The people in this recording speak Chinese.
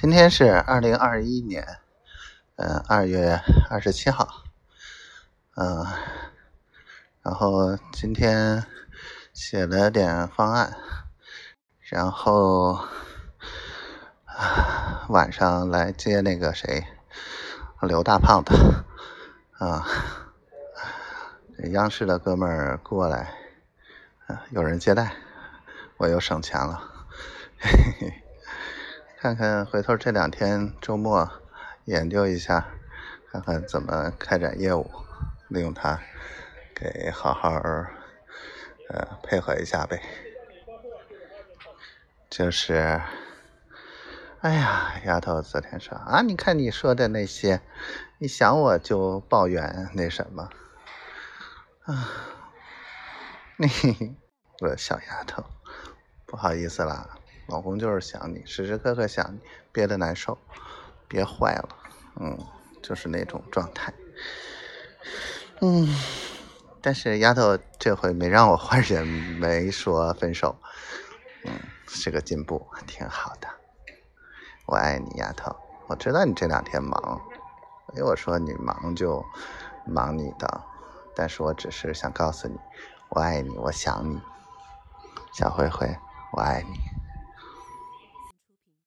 今天是二零二一年，嗯，二月二十七号，嗯，然后今天写了点方案，然后啊晚上来接那个谁，刘大胖子，啊，央视的哥们儿过来，有人接待，我又省钱了，嘿嘿嘿。看看回头这两天周末研究一下，看看怎么开展业务，利用它给好好呃配合一下呗。就是，哎呀，丫头昨天说啊，你看你说的那些，一想我就抱怨那什么啊，嘿，我小丫头，不好意思啦。老公就是想你，时时刻刻想你，憋得难受，憋坏了，嗯，就是那种状态，嗯，但是丫头这回没让我换人，没说分手，嗯，是个进步，挺好的，我爱你，丫头，我知道你这两天忙，所以我说你忙就忙你的，但是我只是想告诉你，我爱你，我想你，小灰灰，我爱你。